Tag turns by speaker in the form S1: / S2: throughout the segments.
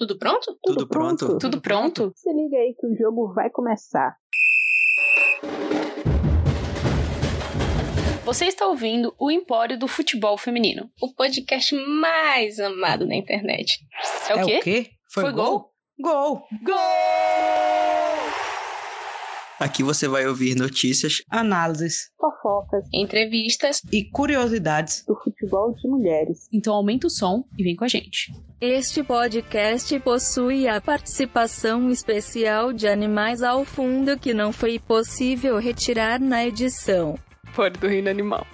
S1: Tudo pronto?
S2: Tudo,
S3: Tudo
S2: pronto?
S3: pronto.
S1: Tudo pronto?
S3: Se liga aí que o jogo vai começar.
S1: Você está ouvindo o Empório do Futebol Feminino, o podcast mais amado na internet. É o quê?
S2: o quê? Foi,
S1: Foi
S2: gol? Gol!
S1: Gol!
S4: Aqui você vai ouvir notícias,
S2: Análises
S3: Fofocas
S1: Entrevistas.
S2: e curiosidades.
S3: do futebol de mulheres.
S1: Então aumenta o som e vem com a gente.
S5: Este podcast possui a participação especial de animais ao fundo que não foi possível retirar na edição.
S1: Fora do reino animal.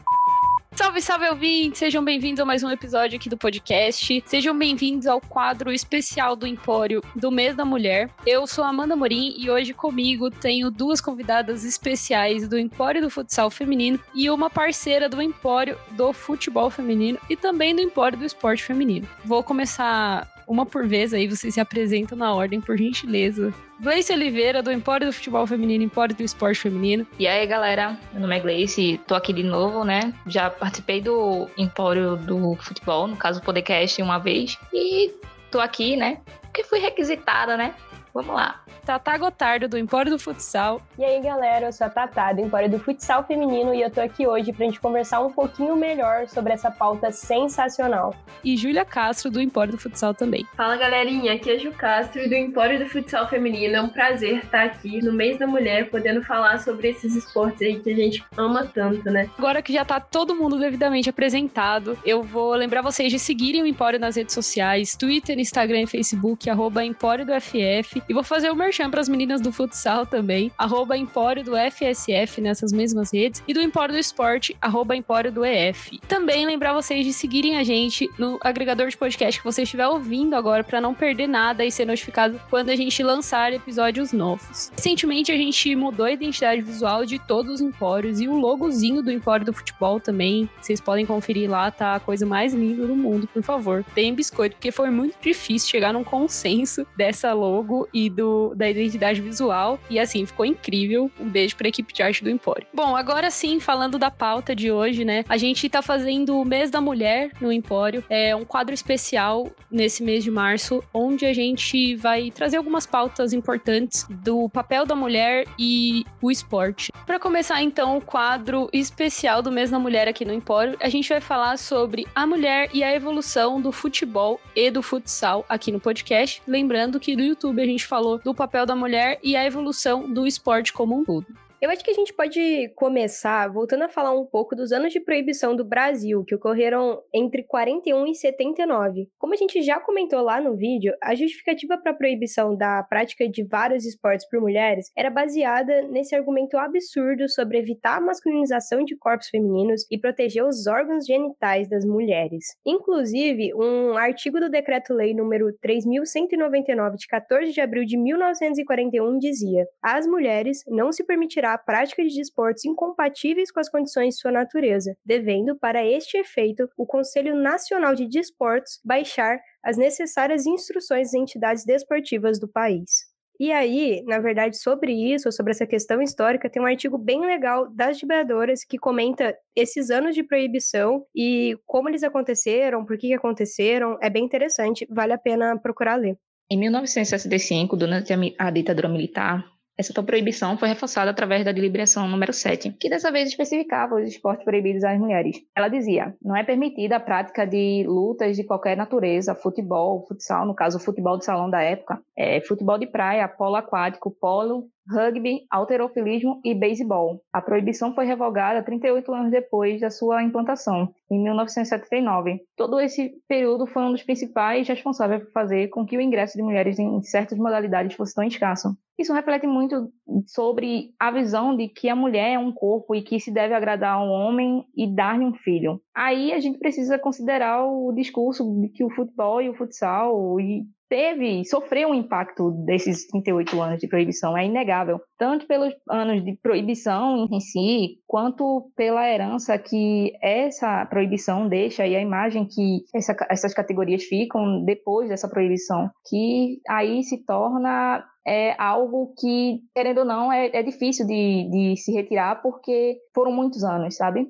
S1: Salve, salve, ouvintes! Sejam bem-vindos a mais um episódio aqui do podcast. Sejam bem-vindos ao quadro especial do Empório do Mês da Mulher. Eu sou Amanda Morim e hoje comigo tenho duas convidadas especiais do Empório do Futsal Feminino e uma parceira do Empório do Futebol Feminino e também do Empório do Esporte Feminino. Vou começar uma por vez aí, vocês se apresentam na ordem, por gentileza. Gleice Oliveira, do Empório do Futebol Feminino, Empório do Esporte Feminino.
S6: E aí, galera, meu nome é Gleice, tô aqui de novo, né? Já participei do Empório do Futebol, no caso, o podcast, uma vez. E tô aqui, né? Porque fui requisitada, né? Vamos lá.
S1: Tatá Gotardo, do Empório do Futsal.
S7: E aí, galera, eu sou a Tatá, do Empório do Futsal Feminino, e eu tô aqui hoje pra gente conversar um pouquinho melhor sobre essa pauta sensacional.
S1: E Júlia Castro, do Empório do Futsal também.
S8: Fala galerinha, aqui é Ju Castro do Empório do Futsal Feminino. É um prazer estar aqui no mês da mulher, podendo falar sobre esses esportes aí que a gente ama tanto, né?
S1: Agora que já tá todo mundo devidamente apresentado, eu vou lembrar vocês de seguirem o Empório nas redes sociais, Twitter, Instagram e Facebook, arroba Empório do FF. E vou fazer o merchan pras meninas do futsal também, arroba Empório do FSF nessas mesmas redes, e do Empório do Esporte, arroba Empório do EF. Também lembrar vocês de seguirem a gente no agregador de podcast que você estiver ouvindo agora, para não perder nada e ser notificado quando a gente lançar episódios novos. Recentemente a gente mudou a identidade visual de todos os empórios e o logozinho do Empório do Futebol também. Vocês podem conferir lá, tá a coisa mais linda do mundo, por favor. Tem biscoito, porque foi muito difícil chegar num consenso dessa logo e do da identidade visual. E assim, ficou incrível. Um beijo pra equipe de arte do Empório. Bom, agora sim, falando da pauta de hoje, né? A gente tá fazendo o mês da mulher no Empório. É um quadro especial nesse mês de março, onde a gente vai trazer algumas pautas importantes do papel da mulher e o esporte. Para começar, então, o quadro especial do mês da mulher aqui no Empório, a gente vai falar sobre a mulher e a evolução do futebol e do futsal aqui no podcast. Lembrando que no YouTube a gente falou do papel da mulher e a evolução do esporte como um todo.
S7: Eu acho que a gente pode começar voltando a falar um pouco dos anos de proibição do Brasil, que ocorreram entre 41 e 79. Como a gente já comentou lá no vídeo, a justificativa para a proibição da prática de vários esportes por mulheres era baseada nesse argumento absurdo sobre evitar a masculinização de corpos femininos e proteger os órgãos genitais das mulheres. Inclusive, um artigo do Decreto-Lei número 3199 de 14 de abril de 1941 dizia: "Às mulheres não se permitirá a prática de desportos incompatíveis com as condições de sua natureza, devendo, para este efeito, o Conselho Nacional de Desportos baixar as necessárias instruções às entidades desportivas do país. E aí, na verdade, sobre isso, sobre essa questão histórica, tem um artigo bem legal das debatedoras que comenta esses anos de proibição e como eles aconteceram, por que aconteceram. É bem interessante, vale a pena procurar ler.
S6: Em 1965, durante a ditadura militar, essa tal proibição foi reforçada através da deliberação número 7, que dessa vez especificava os esportes proibidos às mulheres. Ela dizia: não é permitida a prática de lutas de qualquer natureza, futebol, futsal, no caso, futebol de salão da época, é, futebol de praia, polo aquático, polo, rugby, alterofilismo e beisebol. A proibição foi revogada 38 anos depois da sua implantação, em 1979. Todo esse período foi um dos principais responsáveis por fazer com que o ingresso de mulheres em certas modalidades fosse tão escasso. Isso reflete muito sobre a visão de que a mulher é um corpo e que se deve agradar ao homem e dar-lhe um filho. Aí a gente precisa considerar o discurso de que o futebol e o futsal e teve, sofreu um impacto desses 38 anos de proibição, é inegável. Tanto pelos anos de proibição em si, quanto pela herança que essa proibição deixa e a imagem que essa, essas categorias ficam depois dessa proibição, que aí se torna é algo que, querendo ou não, é, é difícil de, de se retirar porque foram muitos anos, sabe?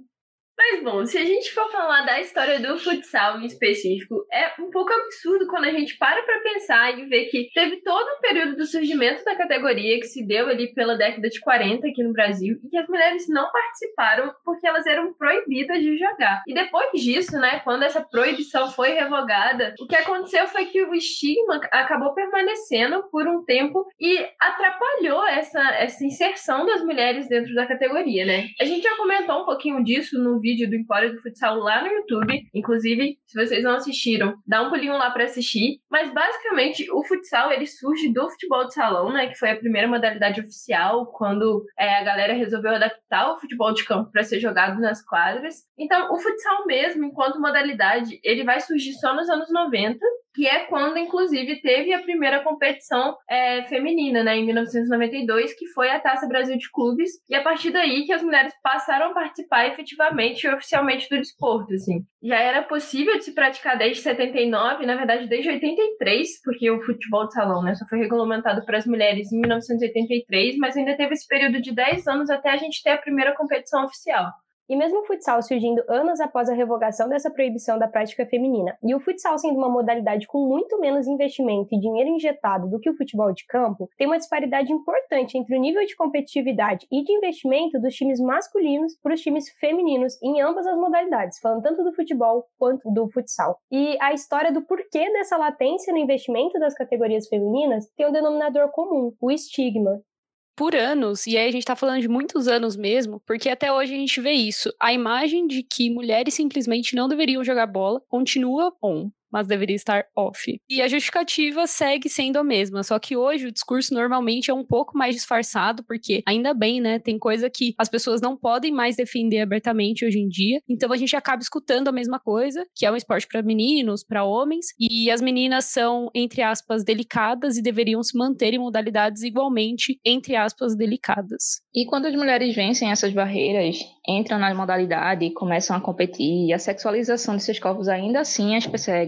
S8: Mas bom, se a gente for falar da história do futsal em específico, é um pouco absurdo quando a gente para pra pensar e ver que teve todo um período do surgimento da categoria que se deu ali pela década de 40 aqui no Brasil e que as mulheres não participaram porque elas eram proibidas de jogar. E depois disso, né, quando essa proibição foi revogada, o que aconteceu foi que o estigma acabou permanecendo por um tempo e atrapalhou essa, essa inserção das mulheres dentro da categoria, né? A gente já comentou um pouquinho disso no vídeo do Empório do Futsal lá no YouTube. Inclusive, se vocês não assistiram, dá um pulinho lá para assistir. Mas basicamente, o futsal ele surge do futebol de salão, né? Que foi a primeira modalidade oficial quando é, a galera resolveu adaptar o futebol de campo para ser jogado nas quadras. Então, o futsal mesmo, enquanto modalidade, ele vai surgir só nos anos 90 que é quando, inclusive, teve a primeira competição é, feminina, né, em 1992, que foi a Taça Brasil de Clubes, e a partir daí que as mulheres passaram a participar efetivamente e oficialmente do desporto, assim. Já era possível de se praticar desde 79, na verdade desde 83, porque o futebol de salão, né, só foi regulamentado para as mulheres em 1983, mas ainda teve esse período de 10 anos até a gente ter a primeira competição oficial.
S7: E mesmo o futsal surgindo anos após a revogação dessa proibição da prática feminina, e o futsal sendo uma modalidade com muito menos investimento e dinheiro injetado do que o futebol de campo, tem uma disparidade importante entre o nível de competitividade e de investimento dos times masculinos para os times femininos em ambas as modalidades, falando tanto do futebol quanto do futsal. E a história do porquê dessa latência no investimento das categorias femininas tem um denominador comum, o estigma
S1: por anos, e aí a gente tá falando de muitos anos mesmo, porque até hoje a gente vê isso. A imagem de que mulheres simplesmente não deveriam jogar bola continua on mas deveria estar off. E a justificativa segue sendo a mesma, só que hoje o discurso normalmente é um pouco mais disfarçado, porque ainda bem, né, tem coisa que as pessoas não podem mais defender abertamente hoje em dia, então a gente acaba escutando a mesma coisa, que é um esporte para meninos, para homens, e as meninas são, entre aspas, delicadas e deveriam se manter em modalidades igualmente, entre aspas, delicadas.
S6: E quando as mulheres vencem essas barreiras, entram na modalidade e começam a competir, e a sexualização de seus corpos ainda assim as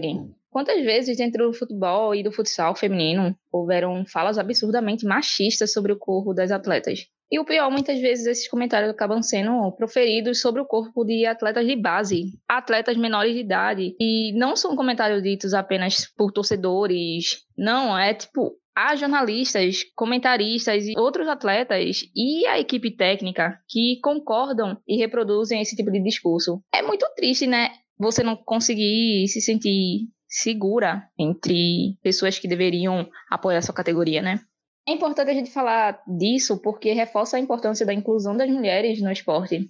S6: perseguem. Quantas vezes dentro do futebol e do futsal feminino houveram falas absurdamente machistas sobre o corpo das atletas? E o pior, muitas vezes esses comentários acabam sendo proferidos sobre o corpo de atletas de base, atletas menores de idade. E não são comentários ditos apenas por torcedores. Não, é tipo há jornalistas, comentaristas e outros atletas e a equipe técnica que concordam e reproduzem esse tipo de discurso. É muito triste, né? Você não conseguir se sentir segura entre pessoas que deveriam apoiar sua categoria, né? É importante a gente falar disso porque reforça a importância da inclusão das mulheres no esporte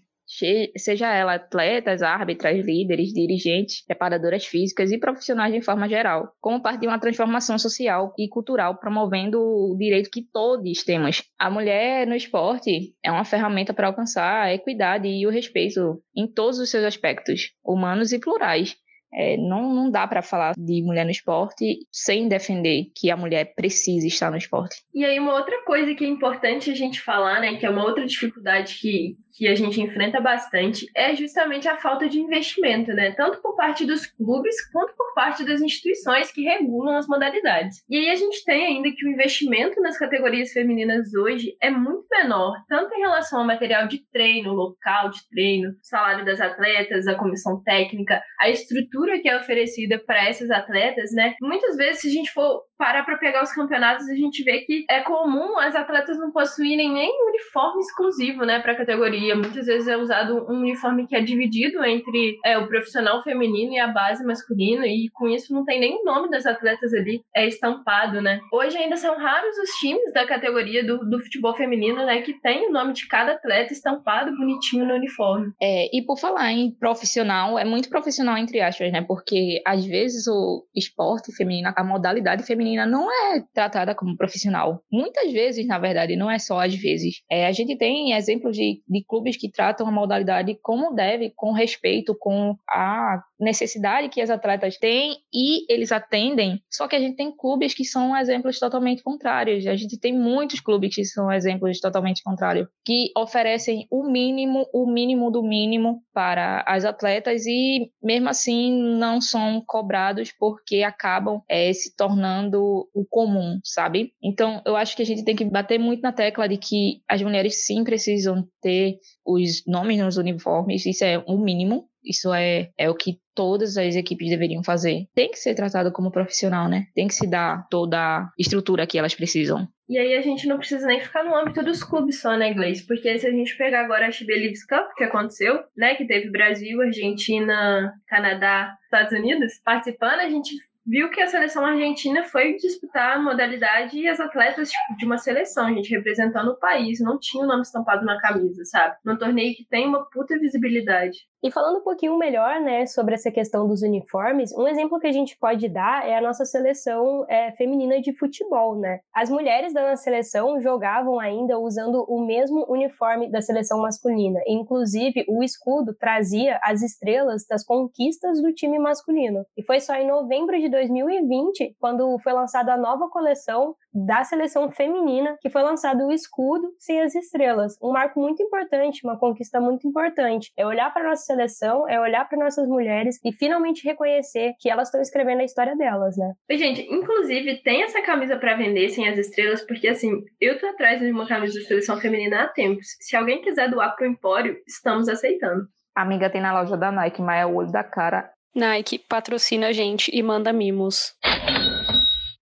S6: seja ela atletas, árbitras, líderes, dirigentes, preparadoras físicas e profissionais de forma geral, como parte de uma transformação social e cultural promovendo o direito que todos temos. A mulher no esporte é uma ferramenta para alcançar a equidade e o respeito em todos os seus aspectos, humanos e plurais. É, não, não dá para falar de mulher no esporte sem defender que a mulher precisa estar no esporte.
S8: E aí, uma outra coisa que é importante a gente falar, né, que é uma outra dificuldade que, que a gente enfrenta bastante é justamente a falta de investimento, né? Tanto por parte dos clubes quanto por parte das instituições que regulam as modalidades. E aí a gente tem ainda que o investimento nas categorias femininas hoje é muito menor, tanto em relação ao material de treino, local de treino, salário das atletas, a comissão técnica, a estrutura que é oferecida para essas atletas, né? Muitas vezes, se a gente for parar para pegar os campeonatos, a gente vê que é comum as atletas não possuírem nem uniforme exclusivo, né, para a categoria. Muitas vezes é usado um uniforme que é dividido entre é, o profissional feminino e a base masculina, e com isso não tem nem o nome das atletas ali é estampado, né. Hoje ainda são raros os times da categoria do, do futebol feminino, né, que tem o nome de cada atleta estampado bonitinho no uniforme.
S6: É, e por falar em profissional, é muito profissional entre aspas, né, porque às vezes o esporte feminino, a modalidade feminina não é tratada como profissional. Muitas vezes, na verdade, não é só às vezes. É, a gente tem exemplos de, de clubes que tratam a modalidade como deve, com respeito, com a necessidade que as atletas têm e eles atendem. Só que a gente tem clubes que são exemplos totalmente contrários. A gente tem muitos clubes que são exemplos totalmente contrários, que oferecem o mínimo, o mínimo do mínimo para as atletas e mesmo assim não são cobrados porque acabam é, se tornando o comum, sabe? Então, eu acho que a gente tem que bater muito na tecla de que as mulheres sim precisam ter os nomes nos uniformes, isso é o mínimo, isso é, é o que todas as equipes deveriam fazer. Tem que ser tratado como profissional, né? Tem que se dar toda a estrutura que elas precisam.
S8: E aí a gente não precisa nem ficar no âmbito dos clubes só, né, inglês? Porque se a gente pegar agora a Leagues Cup, que aconteceu, né, que teve Brasil, Argentina, Canadá, Estados Unidos participando, a gente viu que a seleção argentina foi disputar a modalidade e as atletas tipo, de uma seleção, gente representando o país, não tinha o nome estampado na camisa, sabe? Num torneio que tem uma puta visibilidade.
S7: E falando um pouquinho melhor, né, sobre essa questão dos uniformes, um exemplo que a gente pode dar é a nossa seleção é, feminina de futebol, né? As mulheres da nossa seleção jogavam ainda usando o mesmo uniforme da seleção masculina. Inclusive, o escudo trazia as estrelas das conquistas do time masculino. E foi só em novembro de 2020, quando foi lançada a nova coleção da seleção feminina, que foi lançado o escudo sem as estrelas. Um marco muito importante, uma conquista muito importante. É olhar para nossa seleção, é olhar para nossas mulheres e finalmente reconhecer que elas estão escrevendo a história delas, né?
S8: E, gente, inclusive tem essa camisa para vender sem as estrelas, porque assim, eu tô atrás de uma camisa da seleção feminina há tempos. Se alguém quiser doar pro Empório, estamos aceitando.
S6: A amiga tem na loja da Nike, mas é o olho da cara.
S1: Nike patrocina a gente e manda mimos.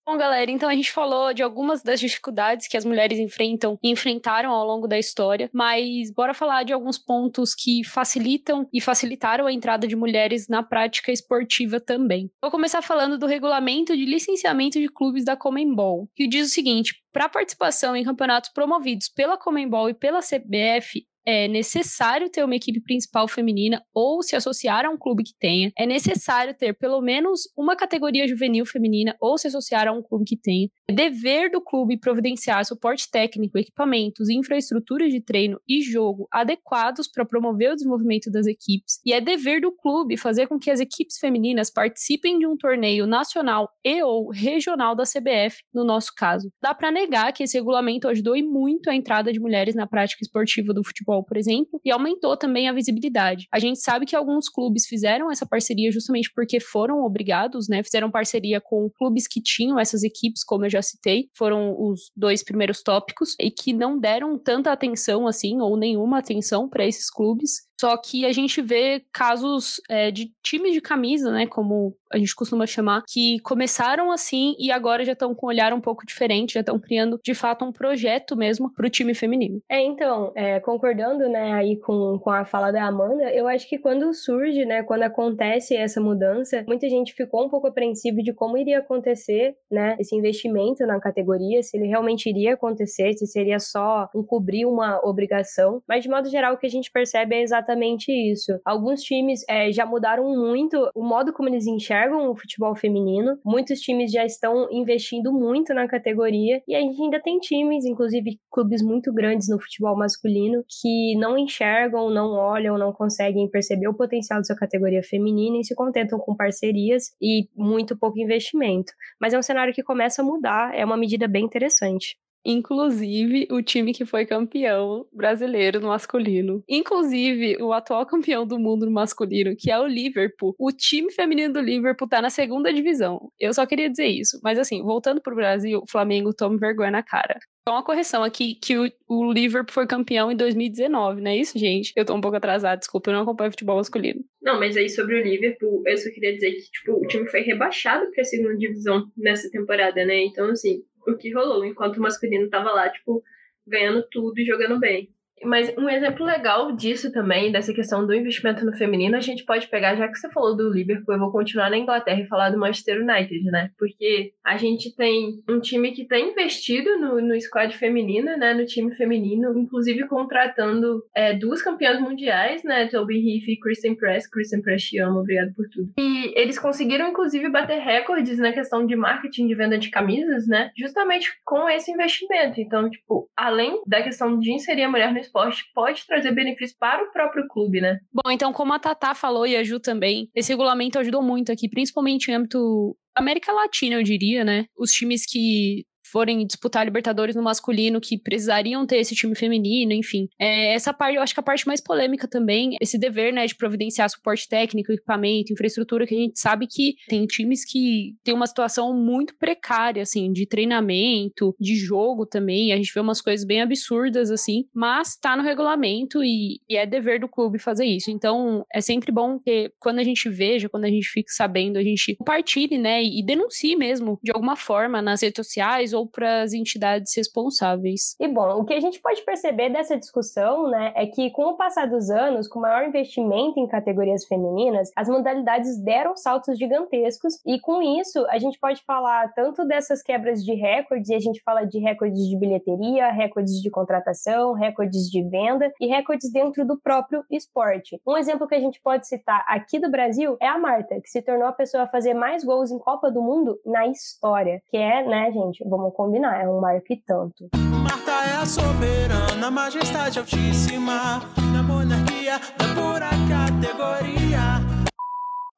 S1: Bom, galera, então a gente falou de algumas das dificuldades que as mulheres enfrentam e enfrentaram ao longo da história, mas bora falar de alguns pontos que facilitam e facilitaram a entrada de mulheres na prática esportiva também. Vou começar falando do regulamento de licenciamento de clubes da Comembol, que diz o seguinte: para participação em campeonatos promovidos pela Comembol e pela CBF, é necessário ter uma equipe principal feminina ou se associar a um clube que tenha. É necessário ter pelo menos uma categoria juvenil feminina ou se associar a um clube que tenha. É dever do clube providenciar suporte técnico, equipamentos, infraestruturas de treino e jogo adequados para promover o desenvolvimento das equipes. E é dever do clube fazer com que as equipes femininas participem de um torneio nacional e ou regional da CBF, no nosso caso. Dá para negar que esse regulamento ajudou e muito a entrada de mulheres na prática esportiva do futebol, por exemplo, e aumentou também a visibilidade. A gente sabe que alguns clubes fizeram essa parceria justamente porque foram obrigados, né? Fizeram parceria com clubes que tinham essas equipes, como eu já citei, foram os dois primeiros tópicos, e que não deram tanta atenção assim, ou nenhuma atenção para esses clubes. Só que a gente vê casos é, de times de camisa, né? Como a gente costuma chamar, que começaram assim e agora já estão com um olhar um pouco diferente, já estão criando de fato um projeto mesmo para o time feminino.
S7: É, então, é, concordando, né, aí com, com a fala da Amanda, eu acho que quando surge, né, quando acontece essa mudança, muita gente ficou um pouco apreensivo de como iria acontecer, né, esse investimento na categoria, se ele realmente iria acontecer, se seria só um cobrir uma obrigação, mas de modo geral o que a gente percebe é exatamente isso. Alguns times é, já mudaram muito o modo como eles enxergam o futebol feminino, muitos times já estão investindo muito na categoria e a gente ainda tem times, inclusive clubes muito grandes no futebol masculino, que não enxergam, não olham, não conseguem perceber o potencial da sua categoria feminina e se contentam com parcerias e muito pouco investimento. Mas é um cenário que começa a mudar, é uma medida bem interessante.
S1: Inclusive o time que foi campeão brasileiro no masculino. Inclusive o atual campeão do mundo no masculino, que é o Liverpool. O time feminino do Liverpool tá na segunda divisão. Eu só queria dizer isso. Mas assim, voltando pro Brasil, o Flamengo toma vergonha na cara. Só uma correção aqui, que o, o, Liverpool foi campeão em 2019, não é isso, gente? Eu tô um pouco atrasada, desculpa, eu não acompanho futebol masculino.
S8: Não, mas aí sobre o Liverpool, eu só queria dizer que, tipo, o time foi rebaixado pra segunda divisão nessa temporada, né? Então, assim, o que rolou, enquanto o masculino tava lá, tipo, ganhando tudo e jogando bem. Mas um exemplo legal disso também, dessa questão do investimento no feminino, a gente pode pegar, já que você falou do Liverpool, eu vou continuar na Inglaterra e falar do Manchester United, né? Porque a gente tem um time que tem investido no, no squad feminino, né? No time feminino, inclusive contratando é, duas campeãs mundiais, né? Toby Heath e Kristen Press. Kristen Press, te amo, obrigado por tudo. E eles conseguiram, inclusive, bater recordes na questão de marketing de venda de camisas, né? Justamente com esse investimento. Então, tipo, além da questão de inserir a mulher no esporte pode trazer benefícios para o próprio clube, né?
S1: Bom, então, como a Tatá falou e a Ju também, esse regulamento ajudou muito aqui, principalmente em âmbito América Latina, eu diria, né? Os times que forem disputar Libertadores no masculino, que precisariam ter esse time feminino, enfim. É, essa parte, eu acho que a parte mais polêmica também, esse dever, né, de providenciar suporte técnico, equipamento, infraestrutura, que a gente sabe que tem times que tem uma situação muito precária, assim, de treinamento, de jogo também. A gente vê umas coisas bem absurdas, assim, mas tá no regulamento e, e é dever do clube fazer isso. Então, é sempre bom que quando a gente veja, quando a gente fique sabendo, a gente compartilhe, né, e denuncie mesmo, de alguma forma, nas redes sociais ou para as entidades responsáveis.
S7: E bom, o que a gente pode perceber dessa discussão, né, é que com o passar dos anos, com maior investimento em categorias femininas, as modalidades deram saltos gigantescos e com isso a gente pode falar tanto dessas quebras de recordes, e a gente fala de recordes de bilheteria, recordes de contratação, recordes de venda e recordes dentro do próprio esporte. Um exemplo que a gente pode citar aqui do Brasil é a Marta, que se tornou a pessoa a fazer mais gols em Copa do Mundo na história, que é, né, gente, vamos combinar, é um marco e tanto.
S9: Marta é a soberana, majestade altíssima, na monarquia da pura categoria.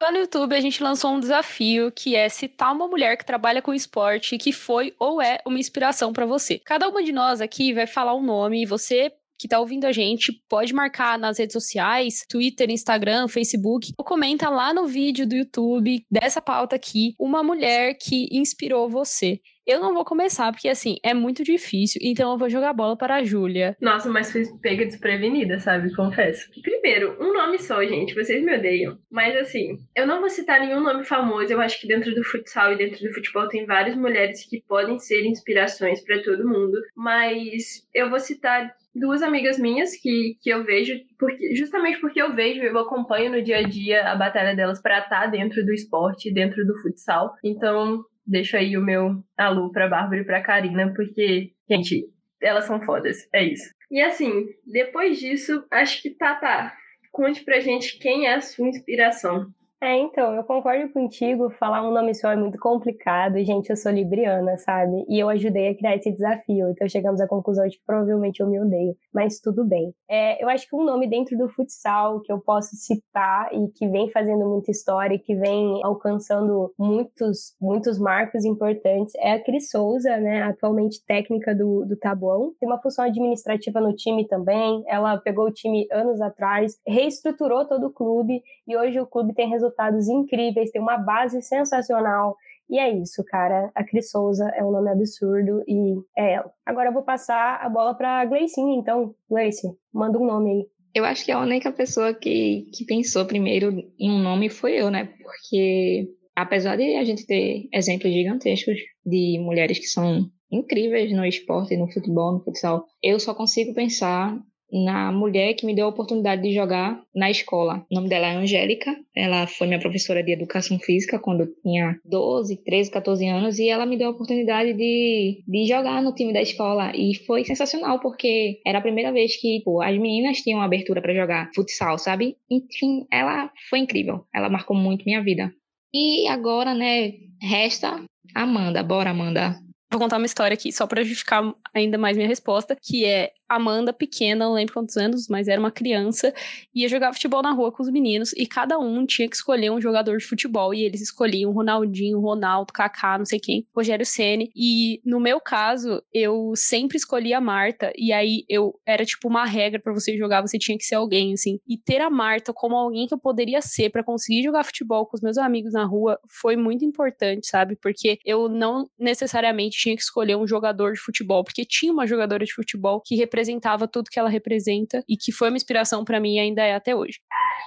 S1: Lá no YouTube, a gente lançou um desafio que é citar uma mulher que trabalha com esporte que foi ou é uma inspiração para você. Cada uma de nós aqui vai falar um nome e você que tá ouvindo a gente pode marcar nas redes sociais, Twitter, Instagram, Facebook, ou comenta lá no vídeo do YouTube dessa pauta aqui, uma mulher que inspirou você. Eu não vou começar, porque assim, é muito difícil, então eu vou jogar bola para a Júlia.
S8: Nossa, mas fui pega desprevenida, sabe? Confesso. Primeiro, um nome só, gente, vocês me odeiam. Mas assim, eu não vou citar nenhum nome famoso, eu acho que dentro do futsal e dentro do futebol tem várias mulheres que podem ser inspirações para todo mundo, mas eu vou citar duas amigas minhas que, que eu vejo, porque, justamente porque eu vejo, eu acompanho no dia a dia a batalha delas para estar tá dentro do esporte, dentro do futsal. Então, deixo aí o meu alô pra Bárbara e pra Karina, porque, gente, elas são fodas. É isso. E assim, depois disso, acho que tá, tá. Conte pra gente quem é a sua inspiração.
S7: É, então, eu concordo contigo, falar um nome só é muito complicado, gente, eu sou libriana, sabe? E eu ajudei a criar esse desafio, então chegamos à conclusão de que provavelmente eu me odeio, mas tudo bem. É, eu acho que um nome dentro do futsal que eu posso citar e que vem fazendo muita história e que vem alcançando muitos, muitos marcos importantes é a Cris Souza, né, atualmente técnica do, do Tabuão. Tem uma função administrativa no time também, ela pegou o time anos atrás, reestruturou todo o clube e hoje o clube tem resultados resultados incríveis, tem uma base sensacional. E é isso, cara. A Cris Souza é um nome absurdo e é ela. Agora eu vou passar a bola pra Gleicinha, então. Gleice, manda um nome aí.
S6: Eu acho que a única pessoa que, que pensou primeiro em um nome foi eu, né? Porque apesar de a gente ter exemplos gigantescos de mulheres que são incríveis no esporte, no futebol, no futsal, eu só consigo pensar na mulher que me deu a oportunidade de jogar na escola. O nome dela é Angélica, ela foi minha professora de educação física quando eu tinha 12, 13, 14 anos e ela me deu a oportunidade de, de jogar no time da escola e foi sensacional porque era a primeira vez que pô, as meninas tinham abertura para jogar futsal, sabe? Enfim, ela foi incrível, ela marcou muito minha vida. E agora, né, resta Amanda. Bora, Amanda.
S1: Vou contar uma história aqui, só para justificar ainda mais minha resposta, que é Amanda, pequena, não lembro quantos anos, mas era uma criança, ia jogar futebol na rua com os meninos e cada um tinha que escolher um jogador de futebol e eles escolhiam Ronaldinho, Ronaldo, Kaká, não sei quem, Rogério Ceni. E no meu caso, eu sempre escolhi a Marta e aí eu era tipo uma regra para você jogar, você tinha que ser alguém assim. E ter a Marta como alguém que eu poderia ser para conseguir jogar futebol com os meus amigos na rua foi muito importante, sabe? Porque eu não necessariamente tinha que escolher um jogador de futebol, porque tinha uma jogadora de futebol que representava representava tudo que ela representa e que foi uma inspiração para mim e ainda é até hoje.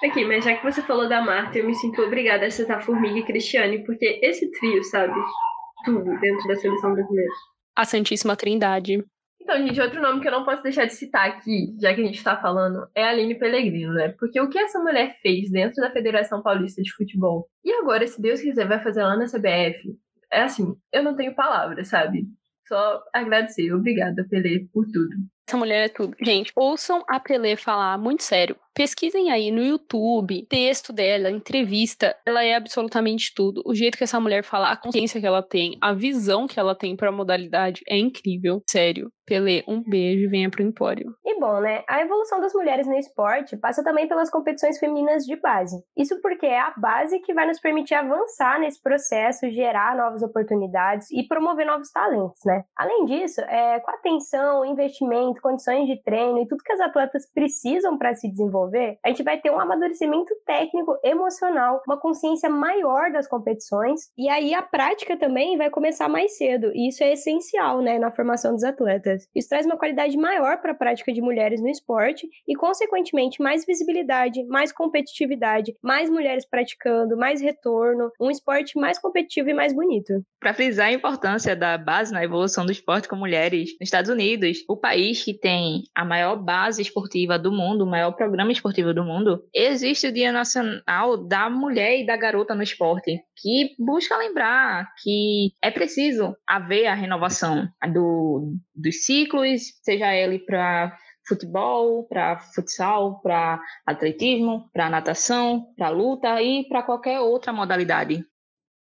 S8: Aqui, mas já que você falou da Marta, eu me sinto obrigada a citar Formiga e Cristiane, porque esse trio, sabe? Tudo dentro da seleção brasileira.
S1: A Santíssima Trindade.
S8: Então, gente, outro nome que eu não posso deixar de citar aqui, já que a gente tá falando, é a Aline Pellegrino, né? Porque o que essa mulher fez dentro da Federação Paulista de Futebol, e agora, se Deus quiser, vai fazer lá na CBF, é assim, eu não tenho palavras, sabe? Só agradecer. Obrigada, Pelé, por tudo.
S1: Essa mulher é tudo. Gente, ouçam a Pelé falar muito sério. Pesquisem aí no YouTube, texto dela, entrevista, ela é absolutamente tudo. O jeito que essa mulher fala, a consciência que ela tem, a visão que ela tem para a modalidade é incrível, sério. Pelé, um beijo e venha pro Empório.
S7: E bom, né? A evolução das mulheres no esporte passa também pelas competições femininas de base. Isso porque é a base que vai nos permitir avançar nesse processo, gerar novas oportunidades e promover novos talentos, né? Além disso, é, com atenção, investimento, condições de treino e tudo que as atletas precisam para se desenvolver, a gente vai ter um amadurecimento técnico, emocional, uma consciência maior das competições e aí a prática também vai começar mais cedo. E isso é essencial, né, na formação dos atletas. Isso traz uma qualidade maior para a prática de mulheres no esporte e, consequentemente, mais visibilidade, mais competitividade, mais mulheres praticando, mais retorno, um esporte mais competitivo e mais bonito.
S6: Para frisar a importância da base na evolução do esporte com mulheres, nos Estados Unidos, o país que tem a maior base esportiva do mundo, o maior programa esportivo do mundo, existe o Dia Nacional da Mulher e da Garota no Esporte, que busca lembrar que é preciso haver a renovação do, dos ciclos, seja ele para futebol, para futsal, para atletismo, para natação, para luta e para qualquer outra modalidade.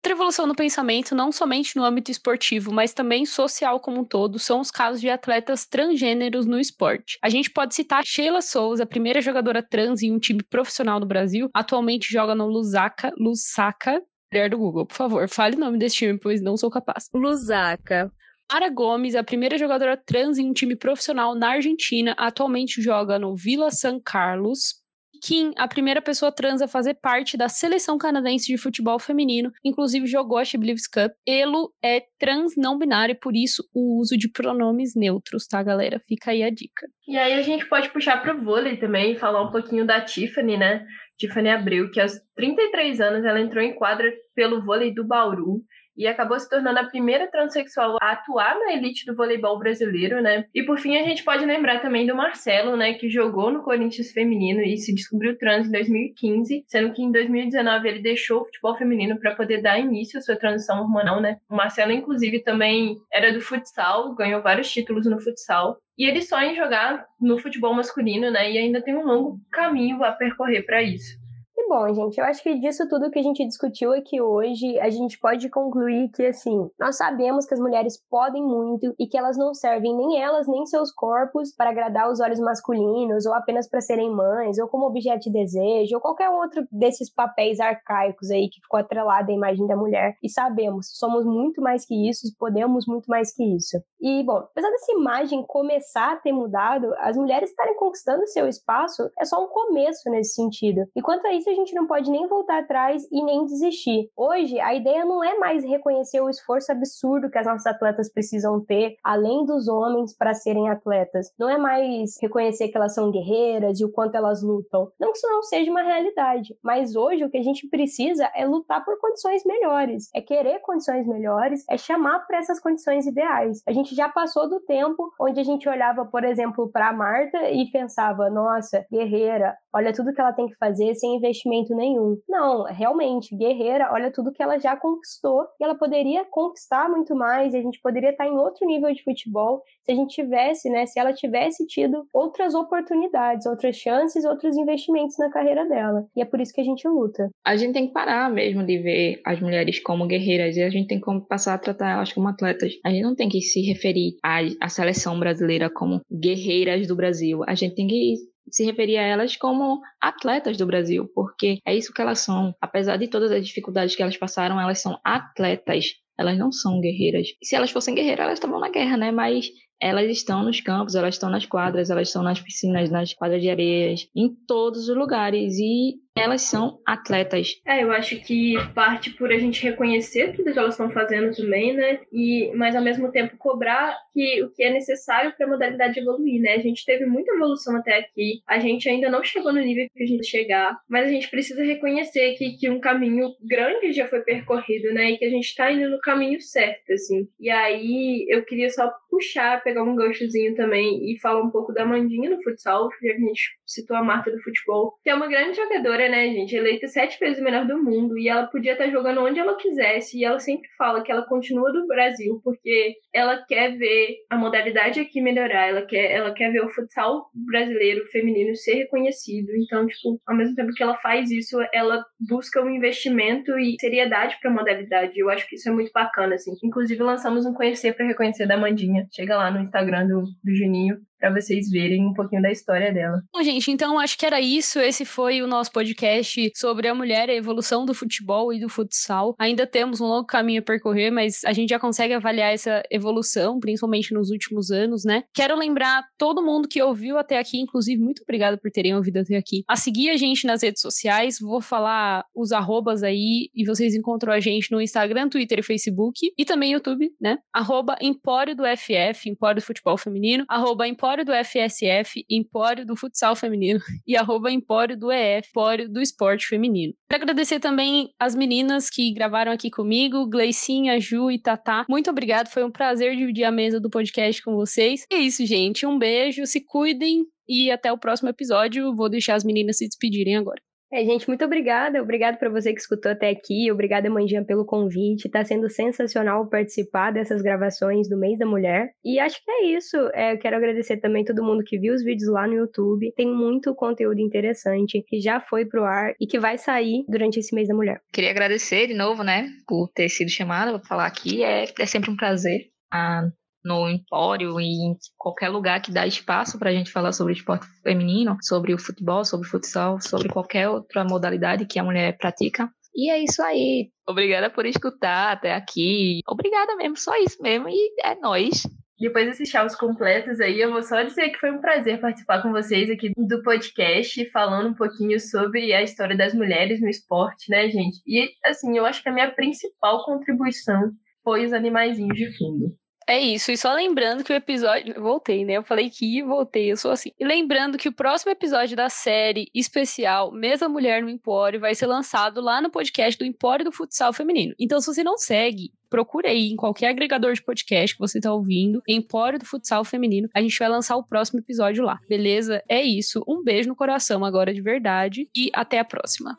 S1: Outra evolução no pensamento, não somente no âmbito esportivo, mas também social como um todo, são os casos de atletas transgêneros no esporte. A gente pode citar Sheila Souza, a primeira jogadora trans em um time profissional no Brasil, atualmente joga no Lusaka, Lusaka, mulher do Google, por favor, fale o nome desse time, pois não sou capaz.
S5: Lusaka.
S1: Mara Gomes, a primeira jogadora trans em um time profissional na Argentina, atualmente joga no Vila San Carlos. Kim, a primeira pessoa trans a fazer parte da seleção canadense de futebol feminino, inclusive jogou a She Believes Cup. Elo é trans não binário, por isso o uso de pronomes neutros, tá, galera? Fica aí a dica.
S8: E aí a gente pode puxar pro vôlei também e falar um pouquinho da Tiffany, né? Tiffany Abreu, que aos 33 anos ela entrou em quadra pelo vôlei do Bauru e acabou se tornando a primeira transexual a atuar na elite do voleibol brasileiro, né? E por fim a gente pode lembrar também do Marcelo, né, que jogou no Corinthians feminino e se descobriu trans em 2015, sendo que em 2019 ele deixou o futebol feminino para poder dar início à sua transição hormonal, né? O Marcelo inclusive também era do futsal, ganhou vários títulos no futsal. E ele sonha em jogar no futebol masculino, né? E ainda tem um longo caminho a percorrer para isso.
S7: E bom, gente, eu acho que disso tudo que a gente discutiu aqui hoje, a gente pode concluir que, assim, nós sabemos que as mulheres podem muito e que elas não servem nem elas nem seus corpos para agradar os olhos masculinos ou apenas para serem mães ou como objeto de desejo ou qualquer outro desses papéis arcaicos aí que ficou atrelado à imagem da mulher. E sabemos, somos muito mais que isso, podemos muito mais que isso. E, bom, apesar dessa imagem começar a ter mudado, as mulheres estarem conquistando seu espaço é só um começo nesse sentido. E quanto a isso, a gente não pode nem voltar atrás e nem desistir. Hoje, a ideia não é mais reconhecer o esforço absurdo que as nossas atletas precisam ter, além dos homens, para serem atletas. Não é mais reconhecer que elas são guerreiras e o quanto elas lutam. Não que isso não seja uma realidade, mas hoje o que a gente precisa é lutar por condições melhores, é querer condições melhores, é chamar para essas condições ideais. A gente já passou do tempo onde a gente olhava, por exemplo, para Marta e pensava: nossa, guerreira, olha tudo que ela tem que fazer sem investimento nenhum. Não, realmente, guerreira, olha tudo que ela já conquistou e ela poderia conquistar muito mais e a gente poderia estar em outro nível de futebol se a gente tivesse, né, se ela tivesse tido outras oportunidades, outras chances, outros investimentos na carreira dela. E é por isso que a gente luta.
S6: A gente tem que parar mesmo de ver as mulheres como guerreiras e a gente tem que passar a tratar elas como atletas. A gente não tem que se referir à, à seleção brasileira como guerreiras do Brasil. A gente tem que se referir a elas como atletas do Brasil, porque é isso que elas são. Apesar de todas as dificuldades que elas passaram, elas são atletas. Elas não são guerreiras. Se elas fossem guerreiras, elas estavam na guerra, né? Mas elas estão nos campos, elas estão nas quadras, elas estão nas piscinas, nas quadras de areias, em todos os lugares. E elas são atletas.
S8: É, eu acho que parte por a gente reconhecer tudo que elas estão fazendo também, né? E, mas ao mesmo tempo cobrar que o que é necessário para a modalidade evoluir, né? A gente teve muita evolução até aqui, a gente ainda não chegou no nível que a gente chegar, mas a gente precisa reconhecer que, que um caminho grande já foi percorrido, né? E que a gente está indo no caminho certo, assim. E aí eu queria só puxar, pegar um ganchozinho também e falar um pouco da Mandinha no futsal, já que a gente citou a Marta do futebol, que é uma grande jogadora né, gente? Eleita sete vezes o melhor do mundo e ela podia estar jogando onde ela quisesse. E ela sempre fala que ela continua do Brasil porque ela quer ver a modalidade aqui melhorar. Ela quer, ela quer ver o futsal brasileiro feminino ser reconhecido. Então, tipo, ao mesmo tempo que ela faz isso, ela busca um investimento e seriedade para a modalidade. Eu acho que isso é muito bacana, assim. Inclusive, lançamos um conhecer para reconhecer da Mandinha. Chega lá no Instagram do, do Juninho para vocês verem um pouquinho da história dela.
S1: Bom, gente, então acho que era isso. Esse foi o nosso podcast sobre a mulher, a evolução do futebol e do futsal. Ainda temos um longo caminho a percorrer, mas a gente já consegue avaliar essa evolução, principalmente nos últimos anos, né? Quero lembrar todo mundo que ouviu até aqui, inclusive, muito obrigada por terem ouvido até aqui, a seguir a gente nas redes sociais. Vou falar os arrobas aí e vocês encontram a gente no Instagram, Twitter e Facebook e também YouTube, né? Arroba Empório do FF, Empório do Futebol Feminino, arroba Empório do FSF, Empório do Futsal Feminino e arroba Empório do EF, Empório do Esporte Feminino. Quero agradecer também as meninas que gravaram aqui comigo, Gleicinha, Ju e Tatá. Muito obrigado, foi um prazer dividir a mesa do podcast com vocês. É isso, gente. Um beijo, se cuidem e até o próximo episódio. Vou deixar as meninas se despedirem agora.
S7: É, gente, muito obrigada. Obrigado para você que escutou até aqui. Obrigada, Mandinha, pelo convite. Tá sendo sensacional participar dessas gravações do Mês da Mulher. E acho que é isso. É, eu quero agradecer também todo mundo que viu os vídeos lá no YouTube. Tem muito conteúdo interessante que já foi pro ar e que vai sair durante esse Mês da Mulher.
S6: Queria agradecer de novo, né, por ter sido chamada para falar aqui. É, é sempre um prazer. Ah, no Empório e em qualquer lugar que dá espaço para a gente falar sobre esporte feminino, sobre o futebol, sobre o futsal, sobre qualquer outra modalidade que a mulher pratica. E é isso aí. Obrigada por escutar até aqui. Obrigada mesmo, só isso mesmo. E é nós.
S8: Depois desses shows completos aí, eu vou só dizer que foi um prazer participar com vocês aqui do podcast, falando um pouquinho sobre a história das mulheres no esporte, né, gente? E, assim, eu acho que a minha principal contribuição foi os animaizinhos de fundo.
S1: É isso, e só lembrando que o episódio. Voltei, né? Eu falei que ia, voltei, eu sou assim. E lembrando que o próximo episódio da série especial Mesa Mulher no Empório vai ser lançado lá no podcast do Empório do Futsal Feminino. Então, se você não segue, procure aí em qualquer agregador de podcast que você tá ouvindo, Empório do Futsal Feminino. A gente vai lançar o próximo episódio lá, beleza? É isso. Um beijo no coração agora de verdade e até a próxima.